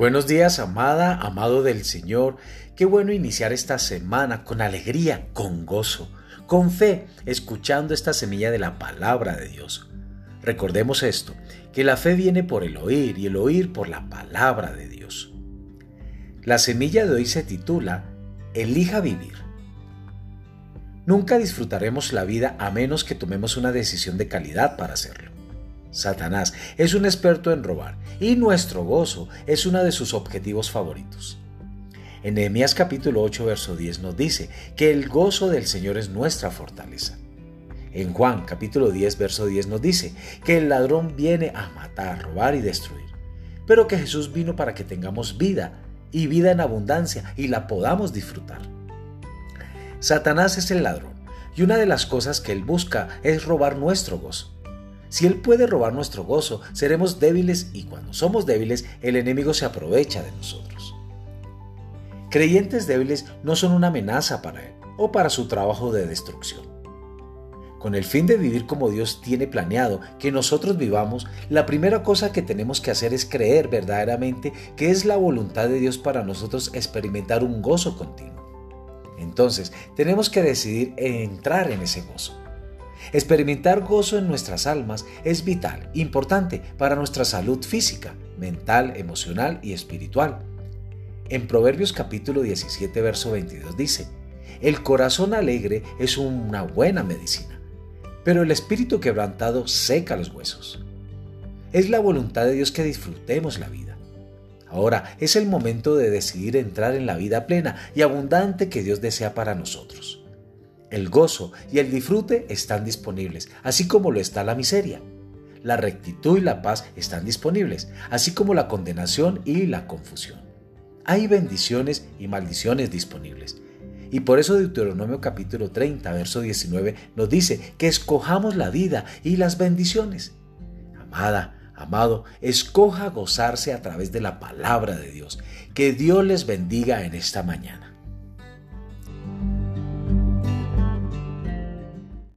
Buenos días, amada, amado del Señor. Qué bueno iniciar esta semana con alegría, con gozo, con fe, escuchando esta semilla de la palabra de Dios. Recordemos esto, que la fe viene por el oír y el oír por la palabra de Dios. La semilla de hoy se titula Elija vivir. Nunca disfrutaremos la vida a menos que tomemos una decisión de calidad para hacerlo. Satanás es un experto en robar y nuestro gozo es uno de sus objetivos favoritos. En Nehemías capítulo 8 verso 10 nos dice que el gozo del Señor es nuestra fortaleza. En Juan capítulo 10 verso 10 nos dice que el ladrón viene a matar, robar y destruir, pero que Jesús vino para que tengamos vida y vida en abundancia y la podamos disfrutar. Satanás es el ladrón y una de las cosas que él busca es robar nuestro gozo. Si Él puede robar nuestro gozo, seremos débiles y cuando somos débiles, el enemigo se aprovecha de nosotros. Creyentes débiles no son una amenaza para Él o para su trabajo de destrucción. Con el fin de vivir como Dios tiene planeado que nosotros vivamos, la primera cosa que tenemos que hacer es creer verdaderamente que es la voluntad de Dios para nosotros experimentar un gozo continuo. Entonces, tenemos que decidir entrar en ese gozo. Experimentar gozo en nuestras almas es vital, importante para nuestra salud física, mental, emocional y espiritual. En Proverbios capítulo 17, verso 22 dice, El corazón alegre es una buena medicina, pero el espíritu quebrantado seca los huesos. Es la voluntad de Dios que disfrutemos la vida. Ahora es el momento de decidir entrar en la vida plena y abundante que Dios desea para nosotros. El gozo y el disfrute están disponibles, así como lo está la miseria. La rectitud y la paz están disponibles, así como la condenación y la confusión. Hay bendiciones y maldiciones disponibles. Y por eso Deuteronomio capítulo 30, verso 19 nos dice que escojamos la vida y las bendiciones. Amada, amado, escoja gozarse a través de la palabra de Dios. Que Dios les bendiga en esta mañana.